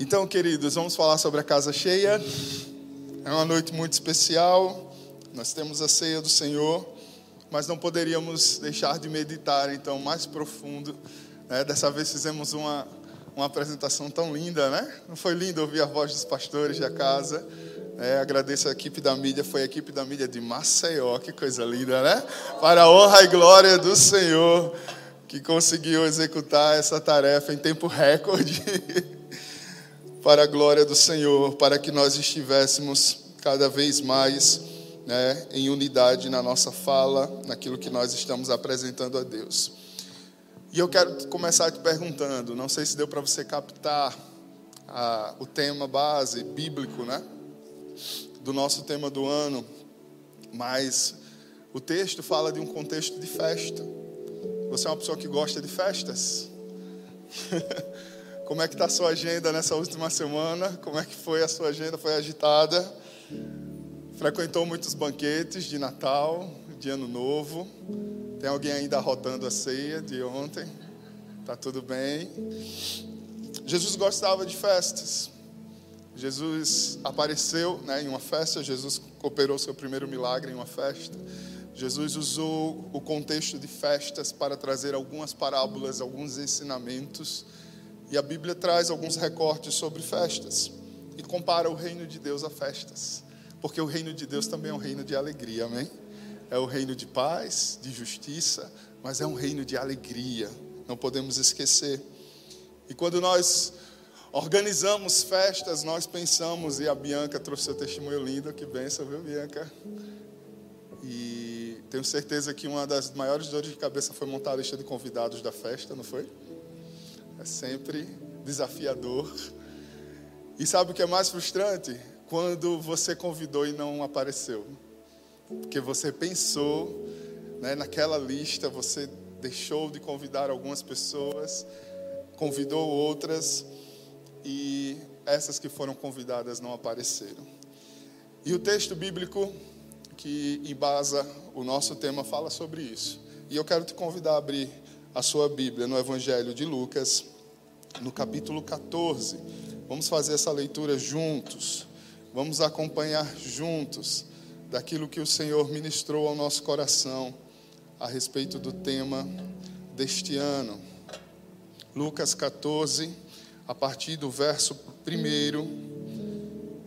Então, queridos, vamos falar sobre a casa cheia. É uma noite muito especial. Nós temos a ceia do Senhor, mas não poderíamos deixar de meditar, então, mais profundo. Né? Dessa vez fizemos uma, uma apresentação tão linda, né? Não foi lindo ouvir a voz dos pastores da casa? É, agradeço a equipe da mídia, foi a equipe da mídia de Maceió, que coisa linda, né? Para a honra e glória do Senhor, que conseguiu executar essa tarefa em tempo recorde. para a glória do Senhor, para que nós estivéssemos cada vez mais né, em unidade na nossa fala, naquilo que nós estamos apresentando a Deus. E eu quero começar te perguntando, não sei se deu para você captar a, o tema base bíblico, né, do nosso tema do ano, mas o texto fala de um contexto de festa. Você é uma pessoa que gosta de festas? Como é que está a sua agenda nessa última semana? Como é que foi a sua agenda? Foi agitada? Frequentou muitos banquetes de Natal, de Ano Novo? Tem alguém ainda rotando a ceia de ontem? Tá tudo bem? Jesus gostava de festas. Jesus apareceu né, em uma festa, Jesus operou seu primeiro milagre em uma festa. Jesus usou o contexto de festas para trazer algumas parábolas, alguns ensinamentos e a Bíblia traz alguns recortes sobre festas e compara o reino de Deus a festas, porque o reino de Deus também é um reino de alegria, amém? É o reino de paz, de justiça, mas é um reino de alegria, não podemos esquecer. E quando nós organizamos festas, nós pensamos, e a Bianca trouxe seu testemunho lindo, que benção, viu, Bianca? E tenho certeza que uma das maiores dores de cabeça foi montar a lista de convidados da festa, não foi? É sempre desafiador. E sabe o que é mais frustrante? Quando você convidou e não apareceu. Porque você pensou né, naquela lista, você deixou de convidar algumas pessoas, convidou outras e essas que foram convidadas não apareceram. E o texto bíblico que embasa o nosso tema fala sobre isso. E eu quero te convidar a abrir a sua Bíblia no Evangelho de Lucas, no capítulo 14. Vamos fazer essa leitura juntos. Vamos acompanhar juntos daquilo que o Senhor ministrou ao nosso coração a respeito do tema deste ano. Lucas 14, a partir do verso 1.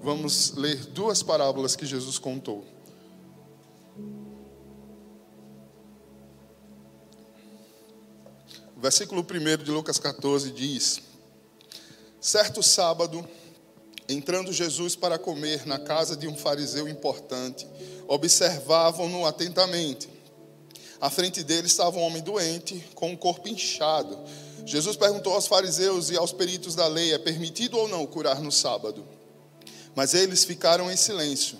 Vamos ler duas parábolas que Jesus contou. O versículo 1 de Lucas 14 diz: Certo sábado, entrando Jesus para comer na casa de um fariseu importante, observavam-no atentamente. À frente dele estava um homem doente, com o corpo inchado. Jesus perguntou aos fariseus e aos peritos da lei: é permitido ou não curar no sábado? Mas eles ficaram em silêncio.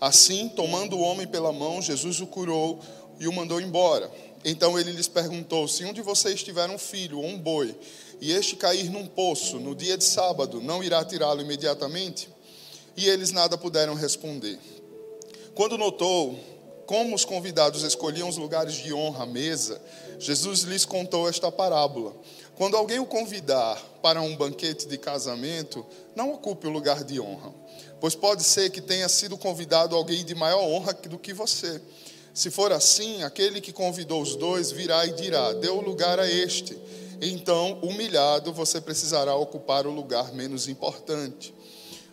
Assim, tomando o homem pela mão, Jesus o curou e o mandou embora. Então ele lhes perguntou: Se um de vocês tiver um filho ou um boi, e este cair num poço no dia de sábado, não irá tirá-lo imediatamente? E eles nada puderam responder. Quando notou como os convidados escolhiam os lugares de honra à mesa, Jesus lhes contou esta parábola. Quando alguém o convidar para um banquete de casamento, não ocupe o lugar de honra, pois pode ser que tenha sido convidado alguém de maior honra do que você se for assim, aquele que convidou os dois virá e dirá: Deu lugar a este. Então, humilhado, você precisará ocupar o lugar menos importante.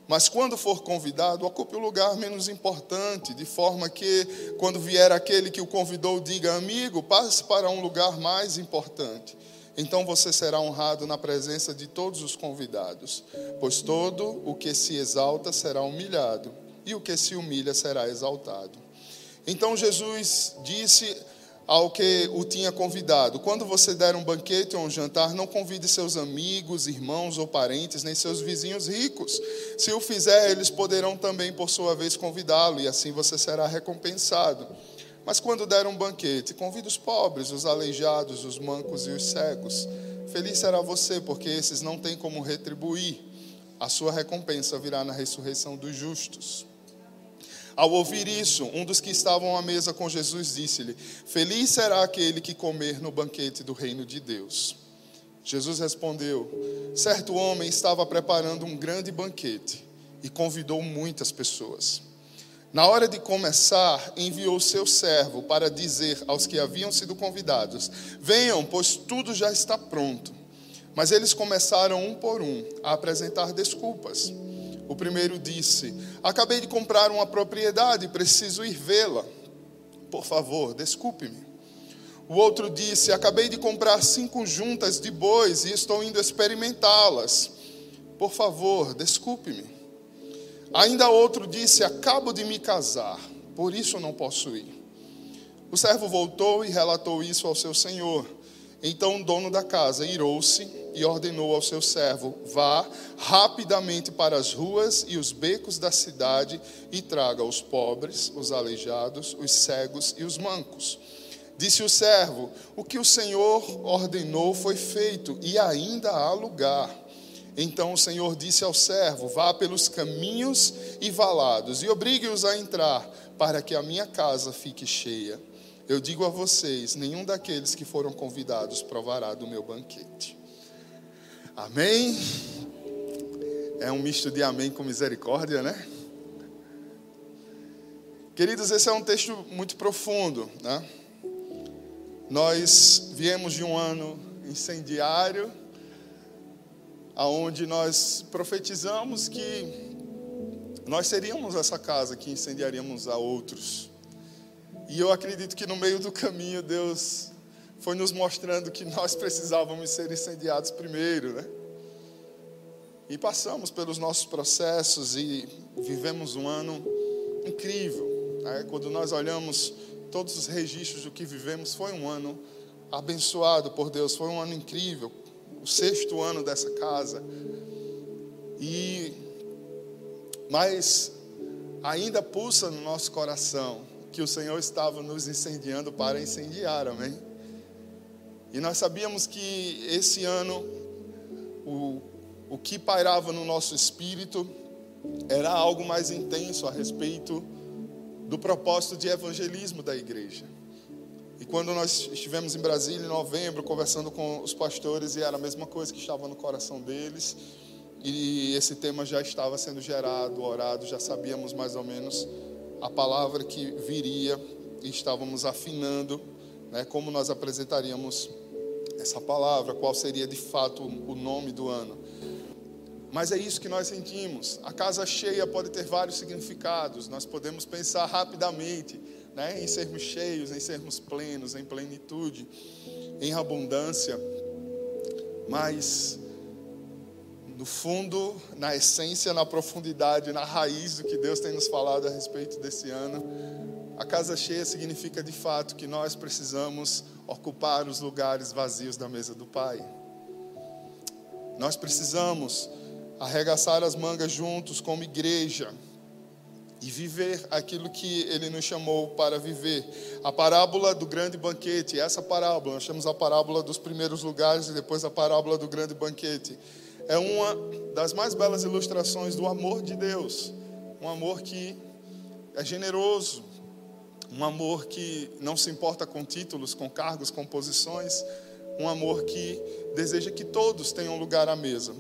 Mas quando for convidado, ocupe o lugar menos importante, de forma que, quando vier aquele que o convidou, diga: Amigo, passe para um lugar mais importante. Então você será honrado na presença de todos os convidados, pois todo o que se exalta será humilhado, e o que se humilha será exaltado. Então Jesus disse ao que o tinha convidado: Quando você der um banquete ou um jantar, não convide seus amigos, irmãos ou parentes, nem seus vizinhos ricos. Se o fizer, eles poderão também, por sua vez, convidá-lo, e assim você será recompensado. Mas quando der um banquete, convide os pobres, os aleijados, os mancos e os cegos. Feliz será você, porque esses não têm como retribuir. A sua recompensa virá na ressurreição dos justos. Ao ouvir isso, um dos que estavam à mesa com Jesus disse-lhe: Feliz será aquele que comer no banquete do reino de Deus. Jesus respondeu: Certo homem estava preparando um grande banquete e convidou muitas pessoas. Na hora de começar, enviou seu servo para dizer aos que haviam sido convidados: Venham, pois tudo já está pronto. Mas eles começaram um por um a apresentar desculpas. O primeiro disse: Acabei de comprar uma propriedade, preciso ir vê-la. Por favor, desculpe-me. O outro disse: Acabei de comprar cinco juntas de bois e estou indo experimentá-las. Por favor, desculpe-me. Ainda outro disse: Acabo de me casar, por isso não posso ir. O servo voltou e relatou isso ao seu senhor. Então o dono da casa irou-se e ordenou ao seu servo: Vá rapidamente para as ruas e os becos da cidade e traga os pobres, os aleijados, os cegos e os mancos. Disse o servo: O que o Senhor ordenou foi feito e ainda há lugar. Então o Senhor disse ao servo: Vá pelos caminhos e valados e obrigue-os a entrar, para que a minha casa fique cheia. Eu digo a vocês: nenhum daqueles que foram convidados provará do meu banquete. Amém? É um misto de amém com misericórdia, né? Queridos, esse é um texto muito profundo, né? Nós viemos de um ano incendiário, aonde nós profetizamos que nós seríamos essa casa que incendiaríamos a outros. E eu acredito que no meio do caminho Deus foi nos mostrando que nós precisávamos ser incendiados primeiro, né? E passamos pelos nossos processos e vivemos um ano incrível. Né? Quando nós olhamos todos os registros do que vivemos, foi um ano abençoado por Deus, foi um ano incrível, o sexto ano dessa casa. E mas ainda pulsa no nosso coração que o Senhor estava nos incendiando para incendiar, amém? E nós sabíamos que esse ano o, o que pairava no nosso espírito era algo mais intenso a respeito do propósito de evangelismo da igreja. E quando nós estivemos em Brasília em novembro, conversando com os pastores, e era a mesma coisa que estava no coração deles, e esse tema já estava sendo gerado, orado, já sabíamos mais ou menos a palavra que viria e estávamos afinando né, como nós apresentaríamos essa palavra, qual seria de fato o nome do ano. Mas é isso que nós sentimos. A casa cheia pode ter vários significados. Nós podemos pensar rapidamente né, em sermos cheios, em sermos plenos, em plenitude, em abundância. Mas no fundo, na essência, na profundidade, na raiz do que Deus tem nos falado a respeito desse ano. A casa cheia significa de fato que nós precisamos ocupar os lugares vazios da mesa do Pai. Nós precisamos arregaçar as mangas juntos como igreja e viver aquilo que ele nos chamou para viver. A parábola do grande banquete, essa parábola, nós chamamos a parábola dos primeiros lugares e depois a parábola do grande banquete é uma das mais belas ilustrações do amor de Deus. Um amor que é generoso, um amor que não se importa com títulos, com cargos, com posições, um amor que deseja que todos tenham lugar à mesa.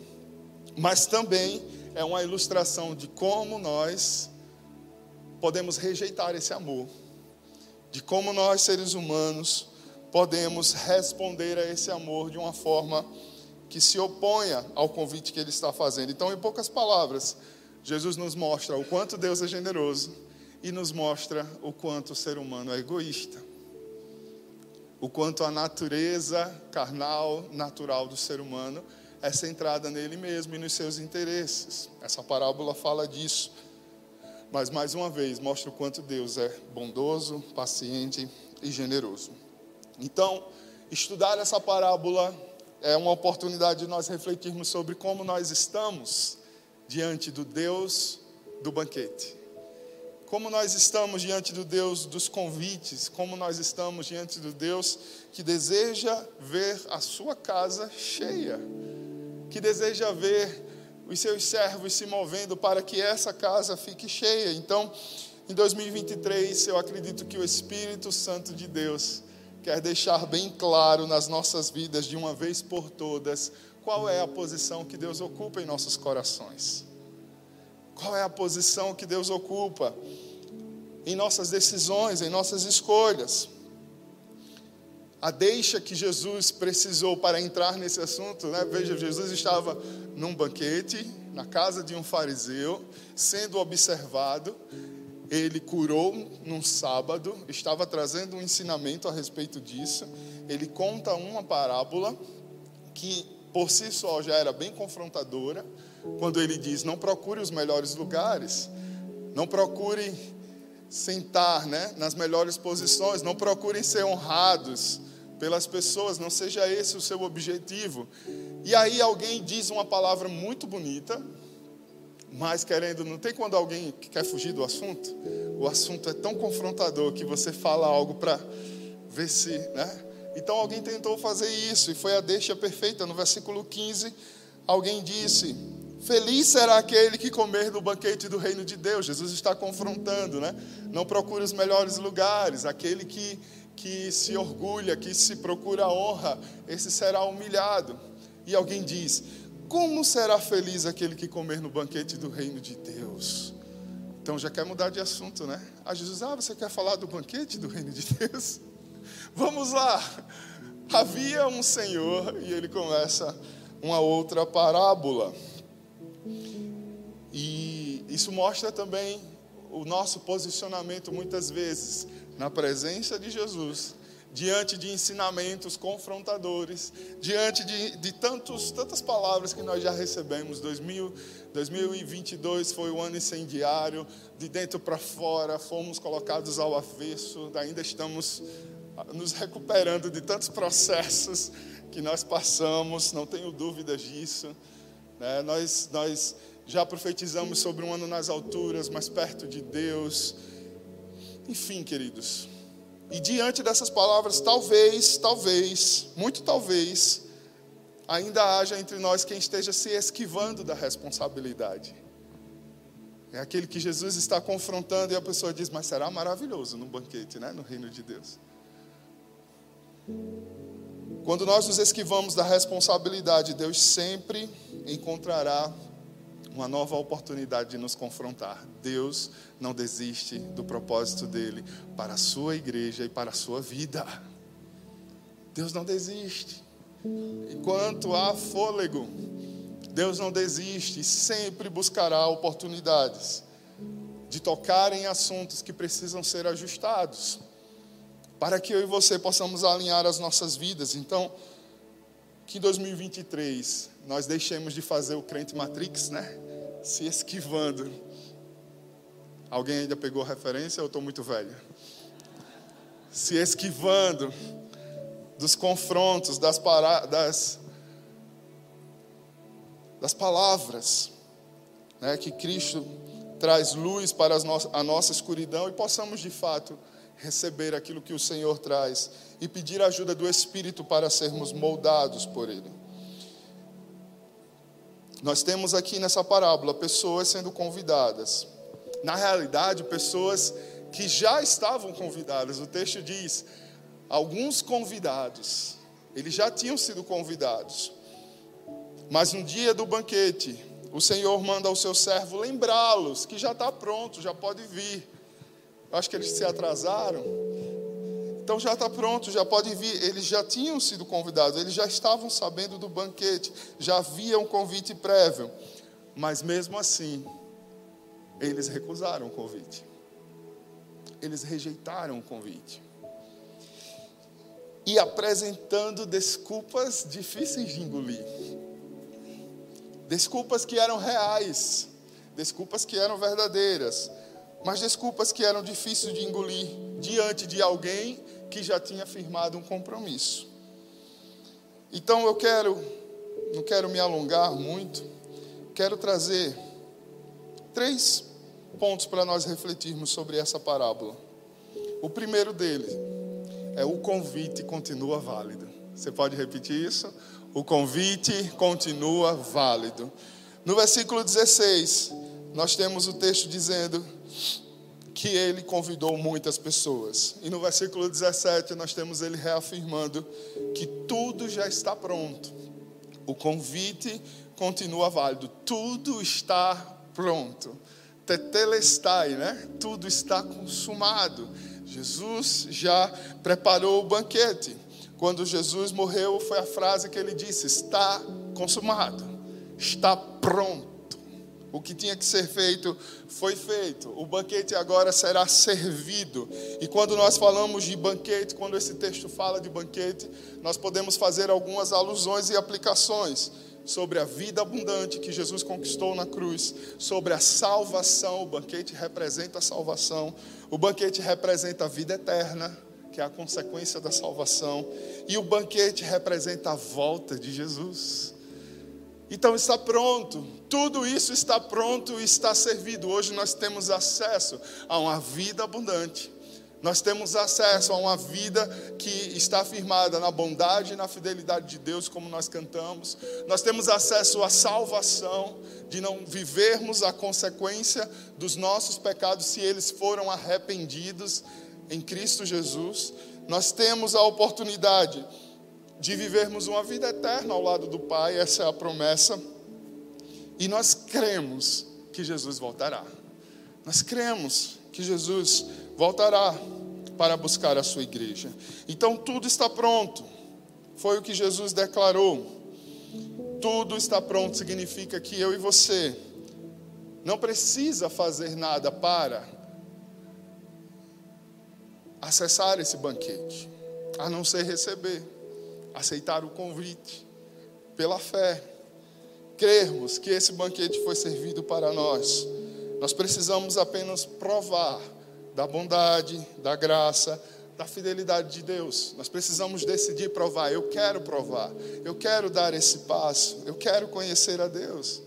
Mas também é uma ilustração de como nós podemos rejeitar esse amor, de como nós, seres humanos, podemos responder a esse amor de uma forma que se oponha ao convite que ele está fazendo. Então, em poucas palavras, Jesus nos mostra o quanto Deus é generoso e nos mostra o quanto o ser humano é egoísta. O quanto a natureza carnal, natural do ser humano é centrada nele mesmo e nos seus interesses. Essa parábola fala disso. Mas mais uma vez mostra o quanto Deus é bondoso, paciente e generoso. Então, estudar essa parábola é uma oportunidade de nós refletirmos sobre como nós estamos diante do Deus do banquete. Como nós estamos diante do Deus dos convites, como nós estamos diante do Deus que deseja ver a sua casa cheia, que deseja ver os seus servos se movendo para que essa casa fique cheia. Então, em 2023, eu acredito que o Espírito Santo de Deus quer deixar bem claro nas nossas vidas, de uma vez por todas, qual é a posição que Deus ocupa em nossos corações. Qual é a posição que Deus ocupa em nossas decisões, em nossas escolhas. A deixa que Jesus precisou para entrar nesse assunto, né? veja, Jesus estava num banquete, na casa de um fariseu, sendo observado, ele curou num sábado, estava trazendo um ensinamento a respeito disso. Ele conta uma parábola que por si só já era bem confrontadora, quando ele diz: Não procure os melhores lugares, não procure sentar né, nas melhores posições, não procurem ser honrados pelas pessoas, não seja esse o seu objetivo. E aí alguém diz uma palavra muito bonita, mas querendo, não tem quando alguém quer fugir do assunto? O assunto é tão confrontador que você fala algo para ver se, né? Então alguém tentou fazer isso e foi a deixa perfeita. No versículo 15, alguém disse: Feliz será aquele que comer no banquete do reino de Deus. Jesus está confrontando, né? Não procure os melhores lugares. Aquele que, que se orgulha, que se procura honra, esse será humilhado. E alguém diz: Como será feliz aquele que comer no banquete do reino de Deus? Então já quer mudar de assunto, né? Ah, Jesus, ah, você quer falar do banquete do reino de Deus? Vamos lá. Havia um Senhor e ele começa uma outra parábola. E isso mostra também o nosso posicionamento muitas vezes na presença de Jesus, diante de ensinamentos confrontadores, diante de, de tantos, tantas palavras que nós já recebemos. 2000, 2022 foi o ano incendiário, de dentro para fora, fomos colocados ao avesso, ainda estamos nos recuperando de tantos processos que nós passamos, não tenho dúvidas disso. Né? Nós, nós já profetizamos sobre um ano nas alturas, mais perto de Deus. Enfim, queridos. E diante dessas palavras, talvez, talvez, muito talvez, ainda haja entre nós quem esteja se esquivando da responsabilidade. É aquele que Jesus está confrontando e a pessoa diz: Mas será maravilhoso no banquete, né? no reino de Deus. Quando nós nos esquivamos da responsabilidade, Deus sempre encontrará uma nova oportunidade de nos confrontar. Deus não desiste do propósito dele para a sua igreja e para a sua vida. Deus não desiste. Enquanto há fôlego, Deus não desiste e sempre buscará oportunidades de tocar em assuntos que precisam ser ajustados, para que eu e você possamos alinhar as nossas vidas. Então, que em 2023 nós deixemos de fazer o crente Matrix, né? Se esquivando. Alguém ainda pegou a referência ou estou muito velho? Se esquivando dos confrontos, das, para... das... das palavras, né? que Cristo traz luz para no... a nossa escuridão e possamos de fato receber aquilo que o Senhor traz e pedir a ajuda do Espírito para sermos moldados por Ele. Nós temos aqui nessa parábola pessoas sendo convidadas. Na realidade, pessoas que já estavam convidadas. O texto diz: alguns convidados, eles já tinham sido convidados. Mas no dia do banquete, o Senhor manda ao seu servo lembrá-los que já está pronto, já pode vir. Eu acho que eles se atrasaram. Então já está pronto, já podem vir. Eles já tinham sido convidados, eles já estavam sabendo do banquete, já havia um convite prévio. Mas mesmo assim, eles recusaram o convite. Eles rejeitaram o convite. E apresentando desculpas difíceis de engolir. Desculpas que eram reais, desculpas que eram verdadeiras mas desculpas que eram difíceis de engolir diante de alguém que já tinha firmado um compromisso. Então eu quero, não quero me alongar muito, quero trazer três pontos para nós refletirmos sobre essa parábola. O primeiro dele é o convite continua válido. Você pode repetir isso? O convite continua válido. No versículo 16, nós temos o texto dizendo que ele convidou muitas pessoas. E no versículo 17 nós temos ele reafirmando que tudo já está pronto. O convite continua válido. Tudo está pronto. Tetelestai, né? Tudo está consumado. Jesus já preparou o banquete. Quando Jesus morreu, foi a frase que ele disse: está consumado, está pronto. O que tinha que ser feito foi feito. O banquete agora será servido. E quando nós falamos de banquete, quando esse texto fala de banquete, nós podemos fazer algumas alusões e aplicações sobre a vida abundante que Jesus conquistou na cruz, sobre a salvação. O banquete representa a salvação. O banquete representa a vida eterna, que é a consequência da salvação. E o banquete representa a volta de Jesus. Então está pronto, tudo isso está pronto e está servido. Hoje nós temos acesso a uma vida abundante. Nós temos acesso a uma vida que está firmada na bondade e na fidelidade de Deus, como nós cantamos. Nós temos acesso à salvação, de não vivermos a consequência dos nossos pecados se eles foram arrependidos em Cristo Jesus. Nós temos a oportunidade de vivermos uma vida eterna ao lado do Pai, essa é a promessa. E nós cremos que Jesus voltará. Nós cremos que Jesus voltará para buscar a sua igreja. Então tudo está pronto. Foi o que Jesus declarou. Tudo está pronto significa que eu e você não precisa fazer nada para acessar esse banquete, a não ser receber aceitar o convite pela fé, crermos que esse banquete foi servido para nós. Nós precisamos apenas provar da bondade, da graça, da fidelidade de Deus. Nós precisamos decidir provar. Eu quero provar. Eu quero dar esse passo. Eu quero conhecer a Deus.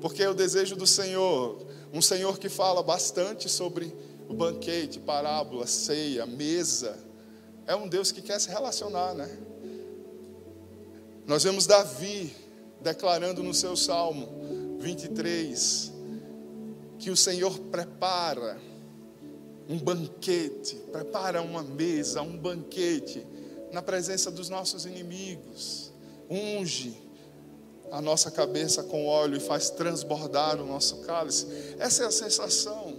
Porque é o desejo do Senhor, um Senhor que fala bastante sobre o banquete, parábola, ceia, mesa. É um Deus que quer se relacionar, né? Nós vemos Davi declarando no seu Salmo 23 que o Senhor prepara um banquete, prepara uma mesa, um banquete na presença dos nossos inimigos, unge a nossa cabeça com óleo e faz transbordar o nosso cálice. Essa é a sensação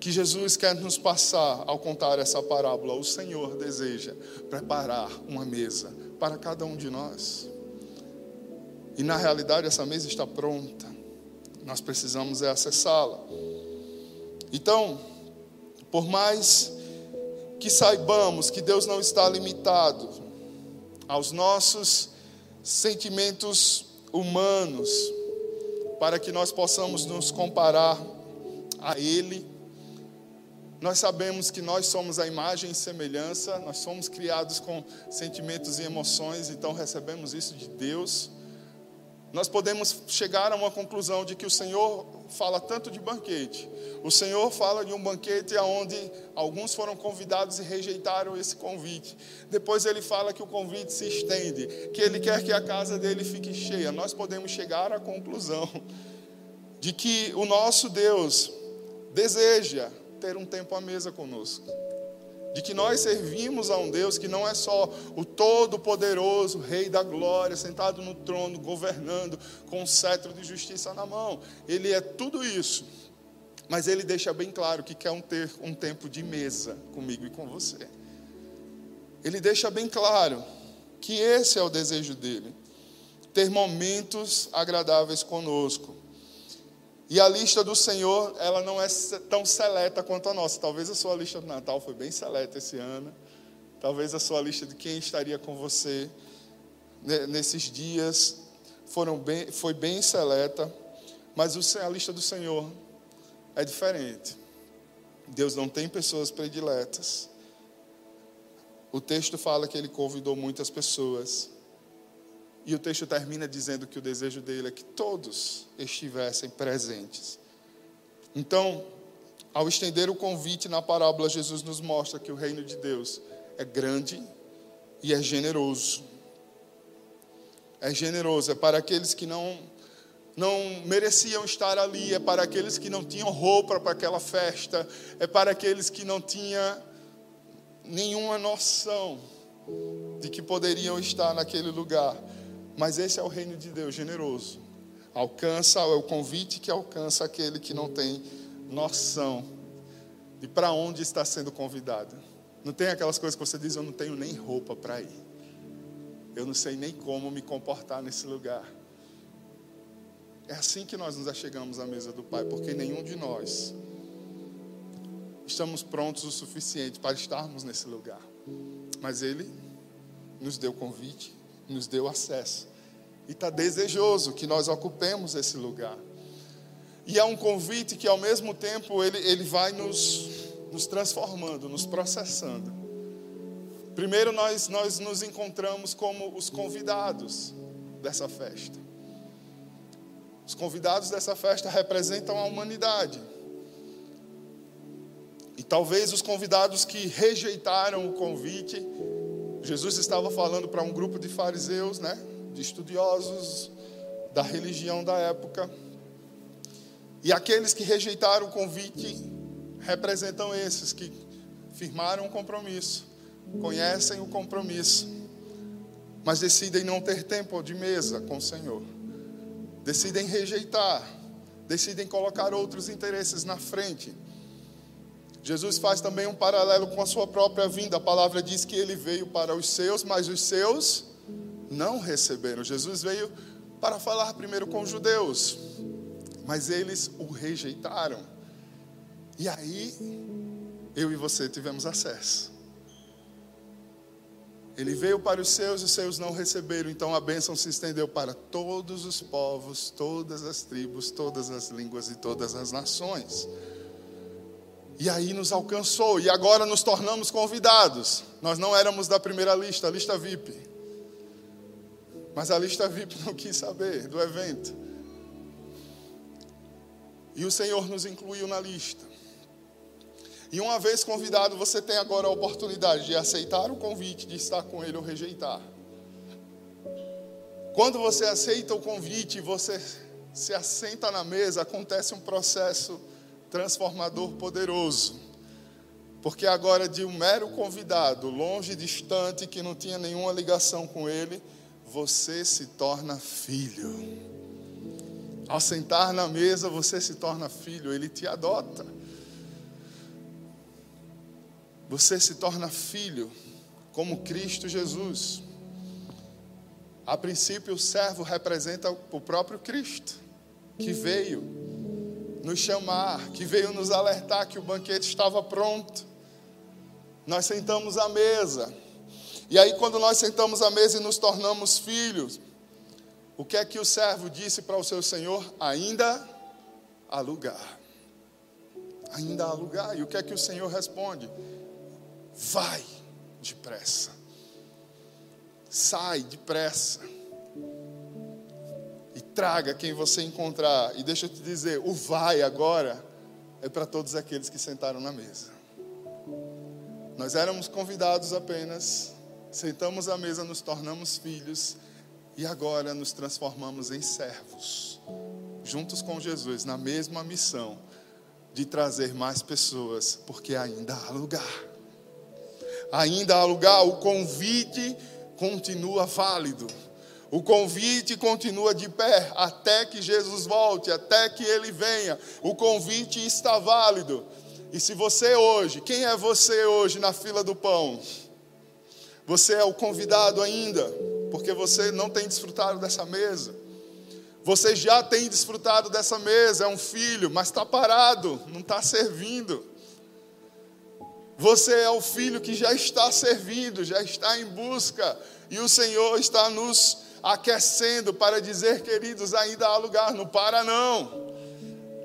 que Jesus quer nos passar ao contar essa parábola. O Senhor deseja preparar uma mesa para cada um de nós. E na realidade essa mesa está pronta. Nós precisamos é acessá-la. Então, por mais que saibamos que Deus não está limitado aos nossos sentimentos humanos, para que nós possamos nos comparar a Ele, nós sabemos que nós somos a imagem e semelhança, nós somos criados com sentimentos e emoções, então recebemos isso de Deus. Nós podemos chegar a uma conclusão de que o Senhor fala tanto de banquete. O Senhor fala de um banquete onde alguns foram convidados e rejeitaram esse convite. Depois ele fala que o convite se estende, que ele quer que a casa dele fique cheia. Nós podemos chegar à conclusão de que o nosso Deus deseja ter um tempo à mesa conosco. De que nós servimos a um Deus que não é só o todo-poderoso, Rei da glória, sentado no trono, governando, com um cetro de justiça na mão. Ele é tudo isso. Mas ele deixa bem claro que quer um ter um tempo de mesa comigo e com você. Ele deixa bem claro que esse é o desejo dele. Ter momentos agradáveis conosco. E a lista do Senhor, ela não é tão seleta quanto a nossa. Talvez a sua lista do Natal foi bem seleta esse ano. Talvez a sua lista de quem estaria com você nesses dias foram bem, foi bem seleta. Mas a lista do Senhor é diferente. Deus não tem pessoas prediletas. O texto fala que ele convidou muitas pessoas. E o texto termina dizendo que o desejo dele é que todos estivessem presentes. Então, ao estender o convite na parábola, Jesus nos mostra que o reino de Deus é grande e é generoso. É generoso, é para aqueles que não não mereciam estar ali, é para aqueles que não tinham roupa para aquela festa, é para aqueles que não tinham nenhuma noção de que poderiam estar naquele lugar. Mas esse é o reino de Deus generoso. Alcança, é o convite que alcança aquele que não tem noção de para onde está sendo convidado. Não tem aquelas coisas que você diz, eu não tenho nem roupa para ir. Eu não sei nem como me comportar nesse lugar. É assim que nós nos achegamos à mesa do Pai, porque nenhum de nós estamos prontos o suficiente para estarmos nesse lugar. Mas Ele nos deu convite, nos deu acesso. E está desejoso que nós ocupemos esse lugar. E é um convite que, ao mesmo tempo, ele, ele vai nos, nos transformando, nos processando. Primeiro, nós, nós nos encontramos como os convidados dessa festa. Os convidados dessa festa representam a humanidade. E talvez os convidados que rejeitaram o convite, Jesus estava falando para um grupo de fariseus, né, de estudiosos da religião da época. E aqueles que rejeitaram o convite representam esses que firmaram um compromisso, conhecem o compromisso, mas decidem não ter tempo de mesa com o Senhor. Decidem rejeitar, decidem colocar outros interesses na frente Jesus faz também um paralelo com a sua própria vinda. A palavra diz que ele veio para os seus, mas os seus não receberam. Jesus veio para falar primeiro com os judeus, mas eles o rejeitaram. E aí, eu e você tivemos acesso. Ele veio para os seus e os seus não receberam, então a bênção se estendeu para todos os povos, todas as tribos, todas as línguas e todas as nações. E aí nos alcançou, e agora nos tornamos convidados. Nós não éramos da primeira lista, a lista VIP. Mas a lista VIP não quis saber do evento. E o Senhor nos incluiu na lista. E uma vez convidado, você tem agora a oportunidade de aceitar o convite, de estar com Ele ou rejeitar. Quando você aceita o convite você se assenta na mesa, acontece um processo transformador poderoso. Porque agora, de um mero convidado, longe, distante, que não tinha nenhuma ligação com ele, você se torna filho. Ao sentar na mesa, você se torna filho, ele te adota. Você se torna filho, como Cristo Jesus. A princípio, o servo representa o próprio Cristo, que veio nos chamar, que veio nos alertar que o banquete estava pronto. Nós sentamos à mesa. E aí, quando nós sentamos à mesa e nos tornamos filhos, o que é que o servo disse para o seu senhor? Ainda há lugar. Ainda há lugar. E o que é que o senhor responde? Vai depressa. Sai depressa traga quem você encontrar. E deixa eu te dizer, o vai agora é para todos aqueles que sentaram na mesa. Nós éramos convidados apenas, sentamos à mesa, nos tornamos filhos e agora nos transformamos em servos, juntos com Jesus, na mesma missão de trazer mais pessoas, porque ainda há lugar. Ainda há lugar, o convite continua válido. O convite continua de pé até que Jesus volte, até que ele venha. O convite está válido. E se você hoje, quem é você hoje na fila do pão? Você é o convidado ainda, porque você não tem desfrutado dessa mesa. Você já tem desfrutado dessa mesa, é um filho, mas está parado, não está servindo. Você é o filho que já está servindo, já está em busca, e o Senhor está nos aquecendo para dizer, queridos, ainda há lugar, não para não.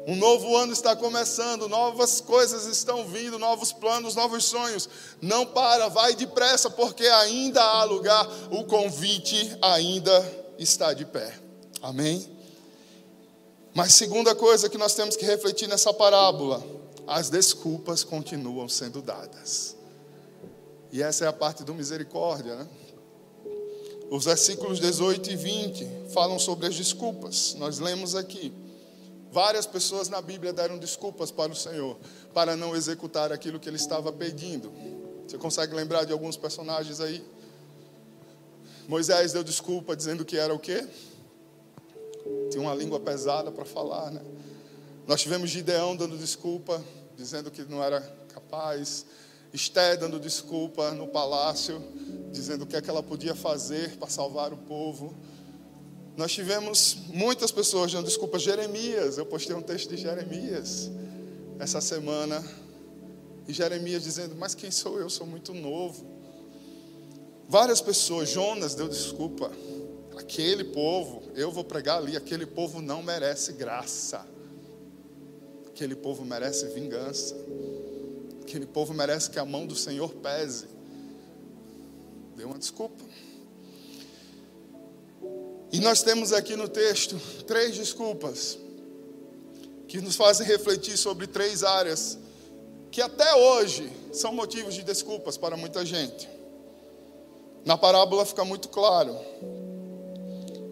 Um novo ano está começando, novas coisas estão vindo, novos planos, novos sonhos. Não para, vai depressa, porque ainda há lugar, o convite ainda está de pé. Amém? Mas segunda coisa que nós temos que refletir nessa parábola, as desculpas continuam sendo dadas. E essa é a parte do misericórdia, né? Os versículos 18 e 20 falam sobre as desculpas. Nós lemos aqui. Várias pessoas na Bíblia deram desculpas para o Senhor para não executar aquilo que ele estava pedindo. Você consegue lembrar de alguns personagens aí? Moisés deu desculpa dizendo que era o quê? Tinha uma língua pesada para falar, né? Nós tivemos Gideão dando desculpa, dizendo que não era capaz. Esté dando desculpa no palácio, dizendo o que é que ela podia fazer para salvar o povo. Nós tivemos muitas pessoas dando desculpa. Jeremias, eu postei um texto de Jeremias essa semana. E Jeremias dizendo: Mas quem sou eu? Sou muito novo. Várias pessoas, Jonas deu desculpa. Aquele povo, eu vou pregar ali, aquele povo não merece graça. Aquele povo merece vingança. Aquele povo merece que a mão do Senhor pese. Deu uma desculpa. E nós temos aqui no texto três desculpas que nos fazem refletir sobre três áreas que até hoje são motivos de desculpas para muita gente. Na parábola fica muito claro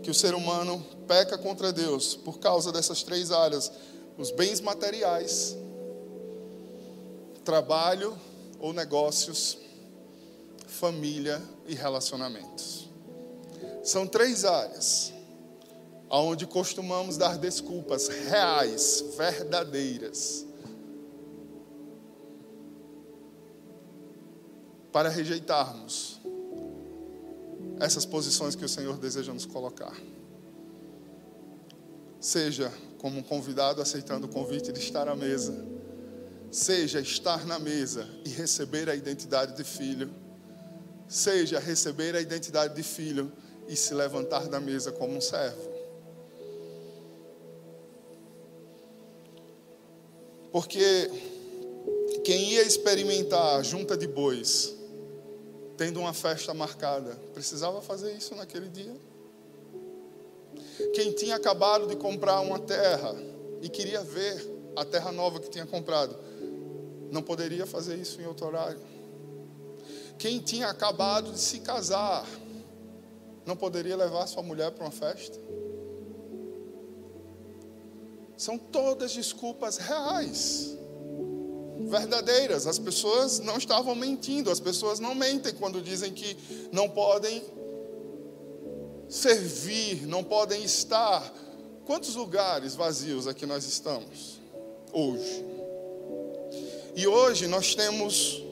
que o ser humano peca contra Deus por causa dessas três áreas: os bens materiais, trabalho ou negócios, família e relacionamentos. São três áreas onde costumamos dar desculpas reais, verdadeiras, para rejeitarmos essas posições que o Senhor deseja nos colocar. Seja como um convidado aceitando o convite de estar à mesa, seja estar na mesa e receber a identidade de filho, seja receber a identidade de filho e se levantar da mesa como um servo. Porque quem ia experimentar junta de bois, tendo uma festa marcada, precisava fazer isso naquele dia. Quem tinha acabado de comprar uma terra e queria ver a terra nova que tinha comprado, não poderia fazer isso em outro horário. Quem tinha acabado de se casar, não poderia levar sua mulher para uma festa. São todas desculpas reais, verdadeiras. As pessoas não estavam mentindo, as pessoas não mentem quando dizem que não podem servir, não podem estar. Quantos lugares vazios aqui nós estamos hoje? E hoje nós temos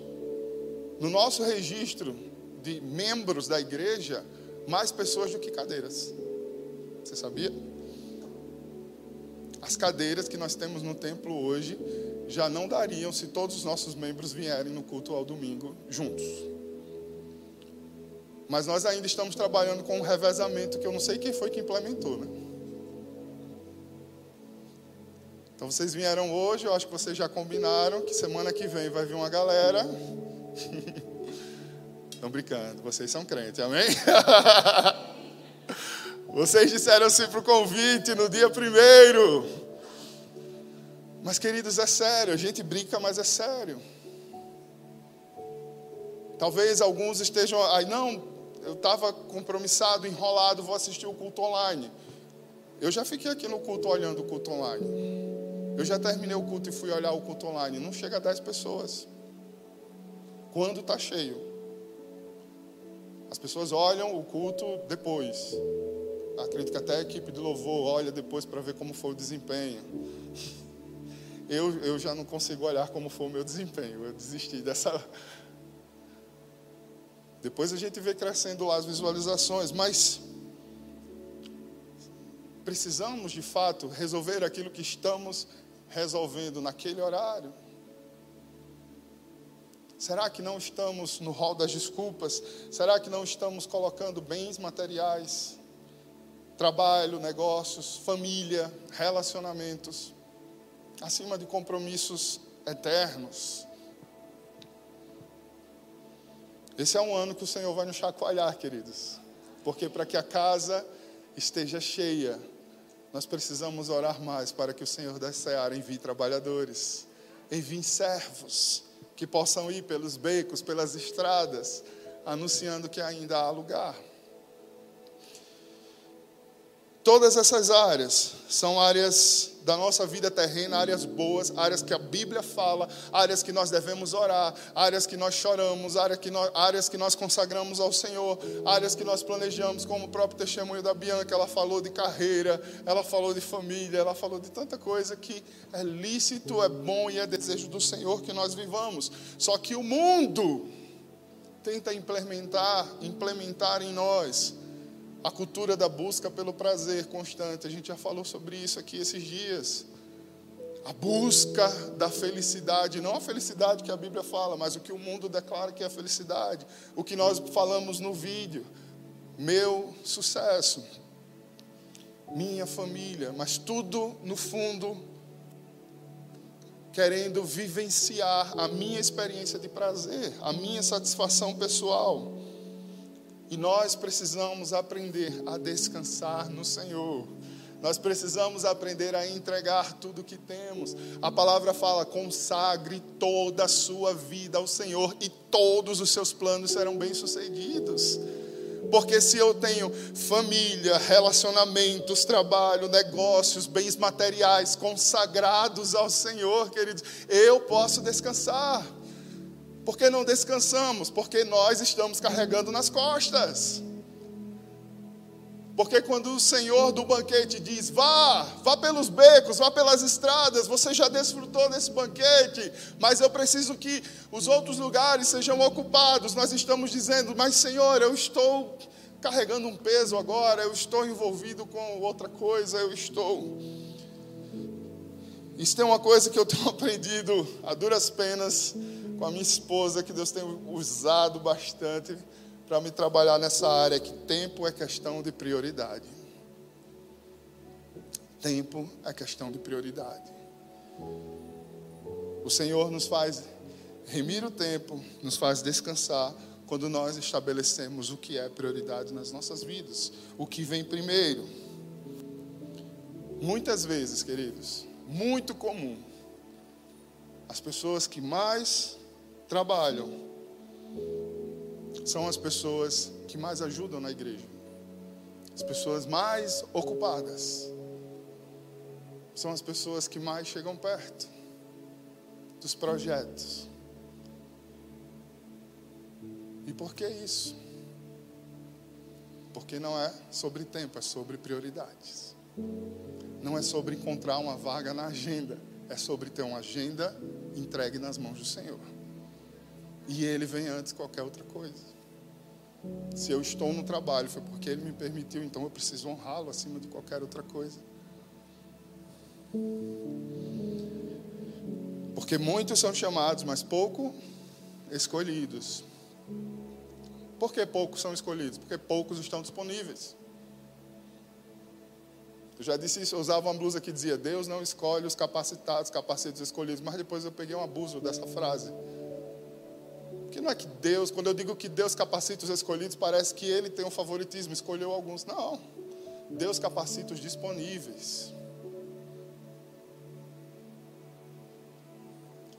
no nosso registro de membros da igreja mais pessoas do que cadeiras. Você sabia? As cadeiras que nós temos no templo hoje já não dariam se todos os nossos membros vierem no culto ao domingo juntos. Mas nós ainda estamos trabalhando com um revezamento que eu não sei quem foi que implementou, né? Então vocês vieram hoje, eu acho que vocês já combinaram que semana que vem vai vir uma galera. Estão brincando, vocês são crentes, amém? vocês disseram sim para o convite no dia primeiro. Mas, queridos, é sério, a gente brinca, mas é sério. Talvez alguns estejam aí, não, eu estava compromissado, enrolado, vou assistir o culto online. Eu já fiquei aqui no culto olhando o culto online. Eu já terminei o culto e fui olhar o culto online. Não chega a 10 pessoas. Quando está cheio. As pessoas olham o culto depois. Acredito que até a equipe de louvor olha depois para ver como foi o desempenho. Eu, eu já não consigo olhar como foi o meu desempenho. Eu desisti dessa. Depois a gente vê crescendo as visualizações, mas precisamos de fato resolver aquilo que estamos resolvendo naquele horário? Será que não estamos no rol das desculpas? Será que não estamos colocando bens materiais, trabalho, negócios, família, relacionamentos, acima de compromissos eternos? Esse é um ano que o Senhor vai nos chacoalhar, queridos, porque para que a casa esteja cheia, nós precisamos orar mais para que o Senhor da Seara envie trabalhadores, envie servos que possam ir pelos becos, pelas estradas, anunciando que ainda há lugar. Todas essas áreas são áreas da nossa vida terrena, áreas boas, áreas que a Bíblia fala, áreas que nós devemos orar, áreas que nós choramos, áreas que nós, áreas que nós consagramos ao Senhor, áreas que nós planejamos, como o próprio testemunho da Bianca, ela falou de carreira, ela falou de família, ela falou de tanta coisa que é lícito, é bom e é desejo do Senhor que nós vivamos. Só que o mundo tenta implementar, implementar em nós a cultura da busca pelo prazer constante. A gente já falou sobre isso aqui esses dias. A busca da felicidade, não a felicidade que a Bíblia fala, mas o que o mundo declara que é felicidade. O que nós falamos no vídeo. Meu sucesso, minha família, mas tudo no fundo querendo vivenciar a minha experiência de prazer, a minha satisfação pessoal. E nós precisamos aprender a descansar no Senhor. Nós precisamos aprender a entregar tudo que temos. A palavra fala: consagre toda a sua vida ao Senhor e todos os seus planos serão bem-sucedidos. Porque se eu tenho família, relacionamentos, trabalho, negócios, bens materiais consagrados ao Senhor, queridos, eu posso descansar. Por que não descansamos? Porque nós estamos carregando nas costas. Porque quando o Senhor do banquete diz: vá, vá pelos becos, vá pelas estradas, você já desfrutou desse banquete, mas eu preciso que os outros lugares sejam ocupados. Nós estamos dizendo: mas Senhor, eu estou carregando um peso agora, eu estou envolvido com outra coisa, eu estou. Isso tem uma coisa que eu tenho aprendido a duras penas com a minha esposa, que Deus tem usado bastante para me trabalhar nessa área, que tempo é questão de prioridade. Tempo é questão de prioridade. O Senhor nos faz remir o tempo, nos faz descansar quando nós estabelecemos o que é prioridade nas nossas vidas, o que vem primeiro. Muitas vezes, queridos, muito comum, as pessoas que mais trabalham são as pessoas que mais ajudam na igreja, as pessoas mais ocupadas, são as pessoas que mais chegam perto dos projetos. E por que isso? Porque não é sobre tempo, é sobre prioridades. Não é sobre encontrar uma vaga na agenda, é sobre ter uma agenda entregue nas mãos do Senhor. E Ele vem antes de qualquer outra coisa. Se eu estou no trabalho, foi porque Ele me permitiu, então eu preciso honrá-lo acima de qualquer outra coisa. Porque muitos são chamados, mas pouco escolhidos. Por que poucos são escolhidos? Porque poucos estão disponíveis. Eu já disse isso, eu usava uma blusa que dizia: Deus não escolhe os capacitados, capacetes escolhidos. Mas depois eu peguei um abuso dessa frase. Porque não é que Deus, quando eu digo que Deus capacita os escolhidos, parece que ele tem um favoritismo, escolheu alguns. Não. Deus capacita os disponíveis.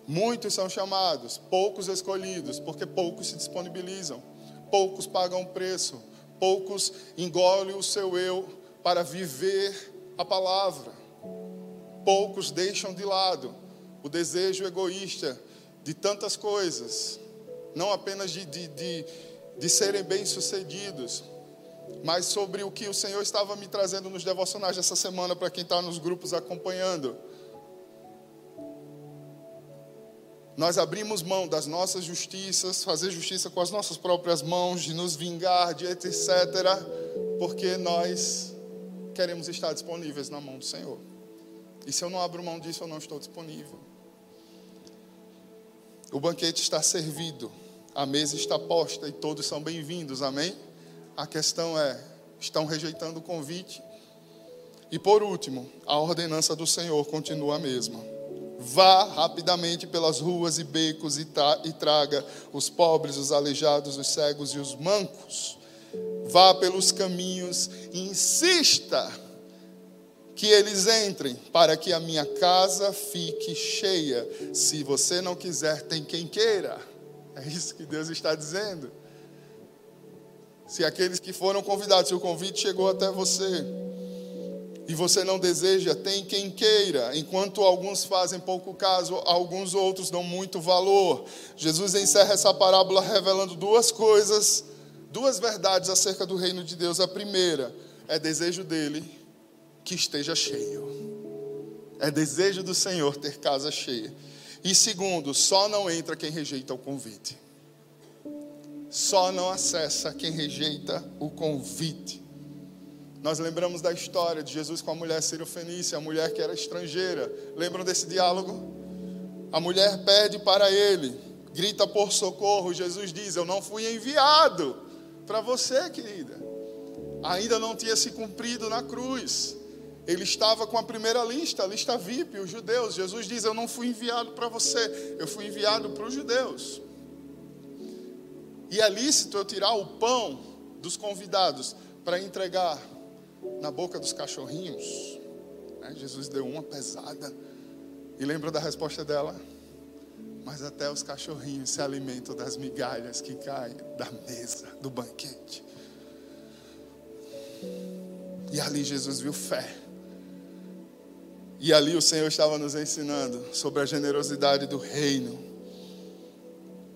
Muitos são chamados, poucos escolhidos, porque poucos se disponibilizam, poucos pagam preço, poucos engolem o seu eu para viver a palavra, poucos deixam de lado o desejo egoísta de tantas coisas não apenas de, de, de, de serem bem-sucedidos, mas sobre o que o Senhor estava me trazendo nos devocionais essa semana para quem está nos grupos acompanhando. Nós abrimos mão das nossas justiças, fazer justiça com as nossas próprias mãos, de nos vingar, de etc., porque nós queremos estar disponíveis na mão do Senhor. E se eu não abro mão disso, eu não estou disponível. O banquete está servido a mesa está posta e todos são bem-vindos, amém? A questão é: estão rejeitando o convite? E por último, a ordenança do Senhor continua a mesma. Vá rapidamente pelas ruas e becos e, e traga os pobres, os aleijados, os cegos e os mancos. Vá pelos caminhos e insista que eles entrem, para que a minha casa fique cheia. Se você não quiser, tem quem queira. É isso que Deus está dizendo. Se aqueles que foram convidados, se o convite chegou até você, e você não deseja, tem quem queira. Enquanto alguns fazem pouco caso, alguns outros dão muito valor. Jesus encerra essa parábola revelando duas coisas, duas verdades acerca do reino de Deus. A primeira é desejo dele que esteja cheio. É desejo do Senhor ter casa cheia. E segundo, só não entra quem rejeita o convite. Só não acessa quem rejeita o convite. Nós lembramos da história de Jesus com a mulher Fenícia, a mulher que era estrangeira. Lembram desse diálogo? A mulher pede para ele, grita por socorro. Jesus diz: Eu não fui enviado para você, querida. Ainda não tinha se cumprido na cruz. Ele estava com a primeira lista, a lista VIP, os judeus. Jesus diz: Eu não fui enviado para você, eu fui enviado para os judeus. E é lícito eu tirar o pão dos convidados para entregar na boca dos cachorrinhos. Né? Jesus deu uma pesada. E lembra da resposta dela? Mas até os cachorrinhos se alimentam das migalhas que caem da mesa do banquete. E ali Jesus viu fé. E ali o Senhor estava nos ensinando sobre a generosidade do reino.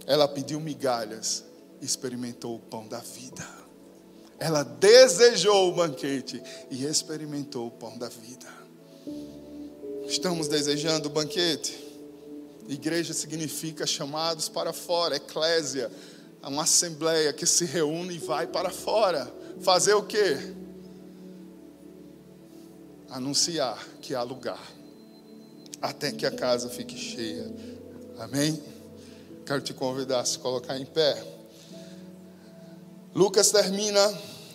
Ela pediu migalhas, experimentou o pão da vida. Ela desejou o banquete e experimentou o pão da vida. Estamos desejando o banquete. Igreja significa chamados para fora, eclésia, uma assembleia que se reúne e vai para fora. Fazer o quê? Anunciar que há lugar, até que a casa fique cheia. Amém? Quero te convidar a se colocar em pé. Lucas termina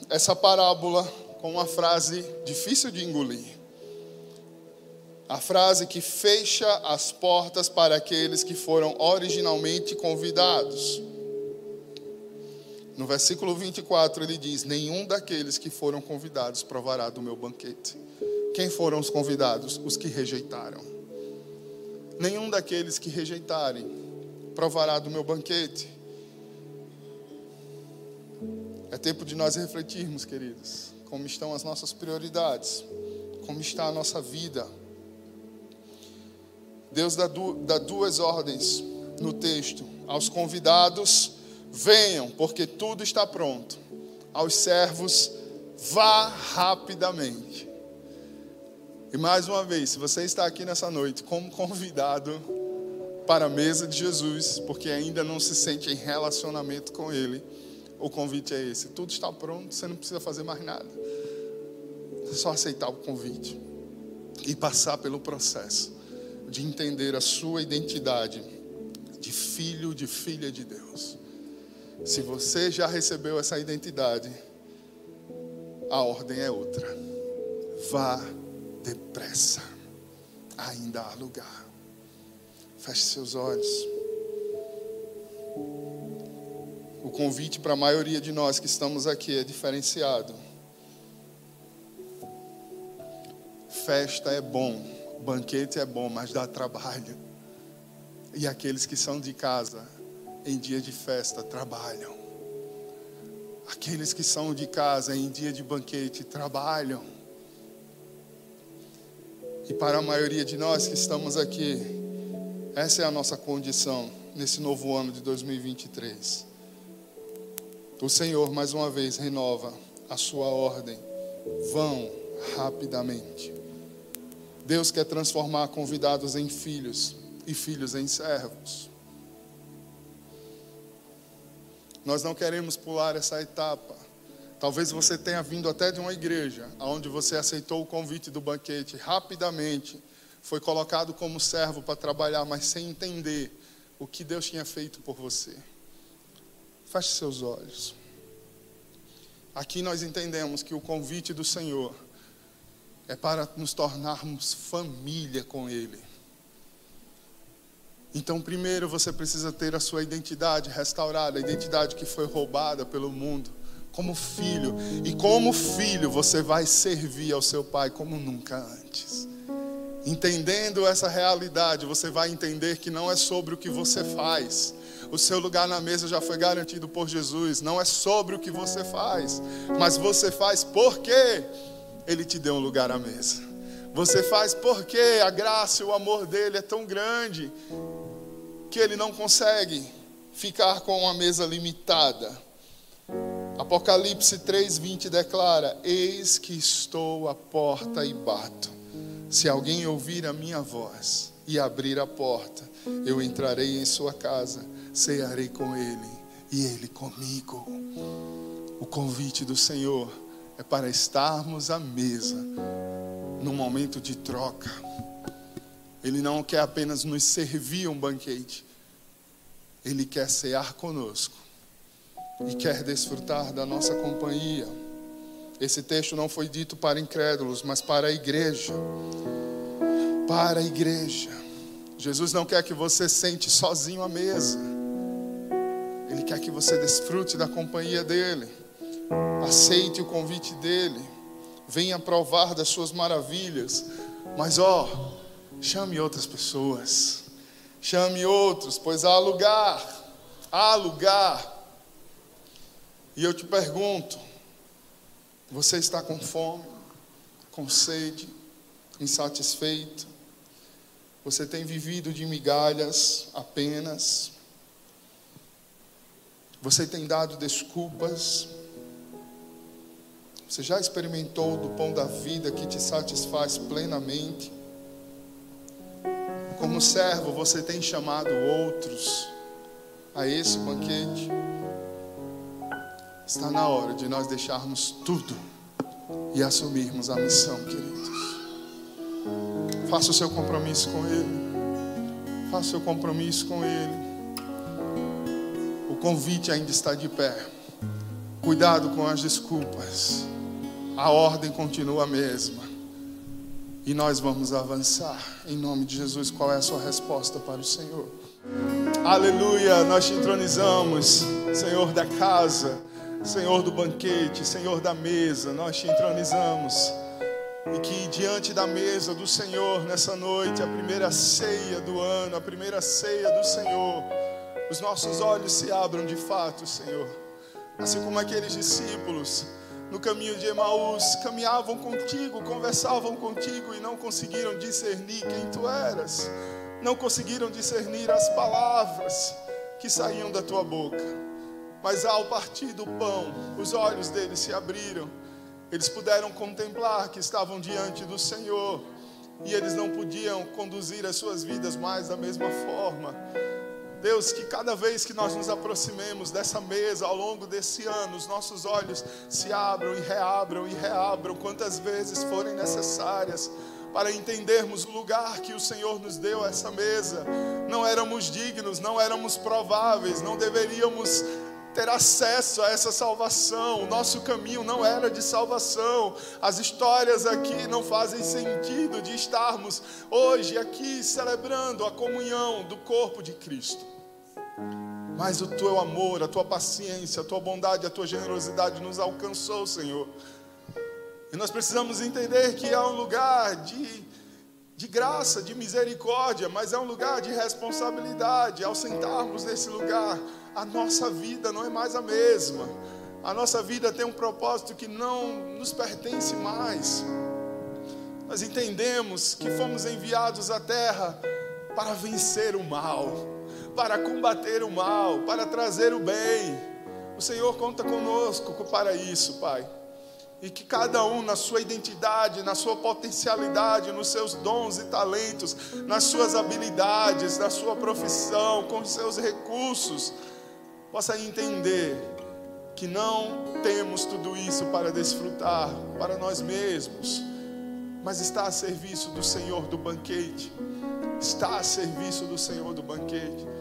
essa parábola com uma frase difícil de engolir. A frase que fecha as portas para aqueles que foram originalmente convidados. No versículo 24 ele diz: Nenhum daqueles que foram convidados provará do meu banquete. Quem foram os convidados? Os que rejeitaram. Nenhum daqueles que rejeitarem provará do meu banquete. É tempo de nós refletirmos, queridos, como estão as nossas prioridades, como está a nossa vida. Deus dá, duas ordens no texto: aos convidados, venham, porque tudo está pronto. Aos servos, vá rapidamente. E mais uma vez, se você está aqui nessa noite como convidado para a mesa de Jesus, porque ainda não se sente em relacionamento com Ele, o convite é esse. Tudo está pronto, você não precisa fazer mais nada. É só aceitar o convite e passar pelo processo de entender a sua identidade de filho, de filha de Deus. Se você já recebeu essa identidade, a ordem é outra. Vá depressa. Ainda há lugar. Feche seus olhos. o convite para a maioria de nós que estamos aqui é diferenciado. Festa é bom, banquete é bom, mas dá trabalho. E aqueles que são de casa, em dia de festa, trabalham. Aqueles que são de casa, em dia de banquete, trabalham. E para a maioria de nós que estamos aqui, essa é a nossa condição nesse novo ano de 2023. O Senhor, mais uma vez, renova a sua ordem. Vão rapidamente. Deus quer transformar convidados em filhos e filhos em servos. Nós não queremos pular essa etapa. Talvez você tenha vindo até de uma igreja onde você aceitou o convite do banquete rapidamente, foi colocado como servo para trabalhar, mas sem entender o que Deus tinha feito por você. Feche seus olhos. Aqui nós entendemos que o convite do Senhor é para nos tornarmos família com Ele. Então, primeiro você precisa ter a sua identidade restaurada, a identidade que foi roubada pelo mundo, como filho. E como filho, você vai servir ao seu pai como nunca antes. Entendendo essa realidade, você vai entender que não é sobre o que você faz, o seu lugar na mesa já foi garantido por Jesus. Não é sobre o que você faz, mas você faz por quê? Ele te deu um lugar à mesa. Você faz porque a graça e o amor dele é tão grande que ele não consegue ficar com uma mesa limitada. Apocalipse 3:20 declara: Eis que estou à porta e bato. Se alguém ouvir a minha voz e abrir a porta, eu entrarei em sua casa, cearei com ele e ele comigo. O convite do Senhor é para estarmos à mesa num momento de troca. Ele não quer apenas nos servir um banquete, ele quer cear conosco e quer desfrutar da nossa companhia. Esse texto não foi dito para incrédulos, mas para a igreja. Para a igreja. Jesus não quer que você sente sozinho à mesa. Ele quer que você desfrute da companhia dele. Aceite o convite dele. Venha provar das suas maravilhas. Mas ó, chame outras pessoas. Chame outros, pois há lugar. Há lugar. E eu te pergunto: você está com fome, com sede, insatisfeito? Você tem vivido de migalhas apenas? Você tem dado desculpas? Você já experimentou do pão da vida que te satisfaz plenamente? Como servo, você tem chamado outros a esse banquete? Está na hora de nós deixarmos tudo e assumirmos a missão, queridos. Faça o seu compromisso com Ele. Faça o seu compromisso com Ele. O convite ainda está de pé. Cuidado com as desculpas. A ordem continua a mesma. E nós vamos avançar. Em nome de Jesus, qual é a sua resposta para o Senhor? Aleluia, nós te entronizamos, Senhor da casa, Senhor do banquete, Senhor da mesa, nós te entronizamos. E que diante da mesa do Senhor nessa noite, a primeira ceia do ano, a primeira ceia do Senhor, os nossos olhos se abram de fato, Senhor. Assim como aqueles discípulos no caminho de Emaús caminhavam contigo, conversavam contigo e não conseguiram discernir quem tu eras, não conseguiram discernir as palavras que saíam da tua boca. Mas ao partir do pão, os olhos deles se abriram, eles puderam contemplar que estavam diante do Senhor e eles não podiam conduzir as suas vidas mais da mesma forma. Deus, que cada vez que nós nos aproximemos dessa mesa ao longo desse ano, os nossos olhos se abram e reabram e reabram quantas vezes forem necessárias para entendermos o lugar que o Senhor nos deu a essa mesa. Não éramos dignos, não éramos prováveis, não deveríamos ter acesso a essa salvação. O nosso caminho não era de salvação. As histórias aqui não fazem sentido de estarmos hoje aqui celebrando a comunhão do corpo de Cristo. Mas o teu amor, a tua paciência, a tua bondade, a tua generosidade nos alcançou, Senhor. E nós precisamos entender que é um lugar de, de graça, de misericórdia, mas é um lugar de responsabilidade. Ao sentarmos nesse lugar, a nossa vida não é mais a mesma. A nossa vida tem um propósito que não nos pertence mais. Nós entendemos que fomos enviados à terra para vencer o mal, para combater o mal, para trazer o bem. O Senhor conta conosco para isso, Pai. E que cada um, na sua identidade, na sua potencialidade, nos seus dons e talentos, nas suas habilidades, na sua profissão, com seus recursos, possa entender que não temos tudo isso para desfrutar para nós mesmos, mas está a serviço do Senhor do banquete. Está a serviço do Senhor do banquete.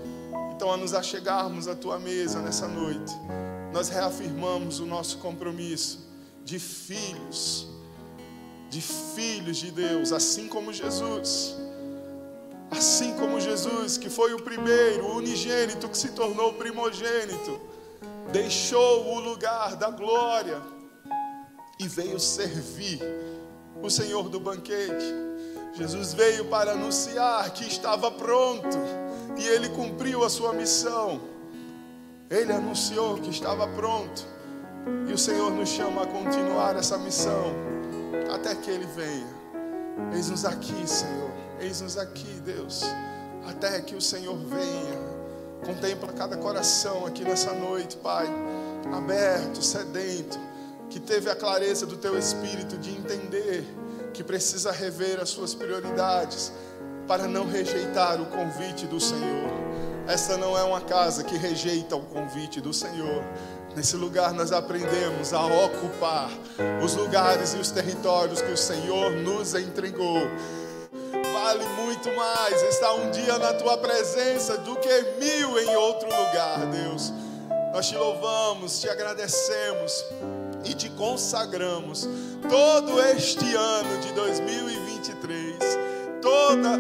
Então, a nos achegarmos à tua mesa nessa noite, nós reafirmamos o nosso compromisso de filhos, de filhos de Deus, assim como Jesus Assim como Jesus, que foi o primeiro, o unigênito, que se tornou primogênito, deixou o lugar da glória e veio servir o Senhor do banquete. Jesus veio para anunciar que estava pronto e ele cumpriu a sua missão. Ele anunciou que estava pronto e o Senhor nos chama a continuar essa missão. até que Ele venha. Eis-nos aqui, Senhor. Eis-nos aqui, Deus, até que o Senhor venha. Contempla cada coração aqui nessa noite, Pai, aberto, sedento, que teve a clareza do Teu Espírito de entender que precisa rever as suas prioridades para não rejeitar o convite do Senhor. Essa não é uma casa que rejeita o convite do Senhor. Nesse lugar nós aprendemos a ocupar os lugares e os territórios que o Senhor nos entregou. Vale muito mais estar um dia na tua presença do que mil em outro lugar, Deus. Nós te louvamos, te agradecemos e te consagramos todo este ano de 2023, toda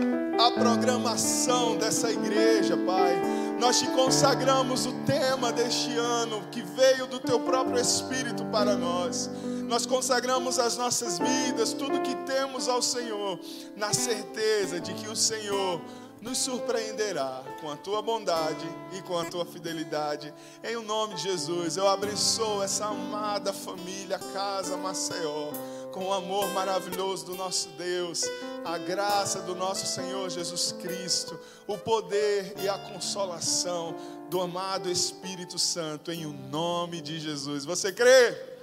a programação dessa igreja, Pai. Nós te consagramos o tema deste ano que veio do teu próprio Espírito para nós. Nós consagramos as nossas vidas, tudo que temos ao Senhor, na certeza de que o Senhor nos surpreenderá com a tua bondade e com a tua fidelidade. Em o nome de Jesus, eu abençoo essa amada família, casa Maceió, com o amor maravilhoso do nosso Deus, a graça do nosso Senhor Jesus Cristo, o poder e a consolação do amado Espírito Santo, em o nome de Jesus. Você crê?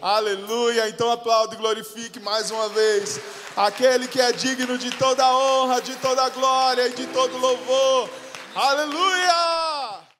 Aleluia. Então aplaude e glorifique mais uma vez aquele que é digno de toda honra, de toda glória e de todo louvor. Aleluia!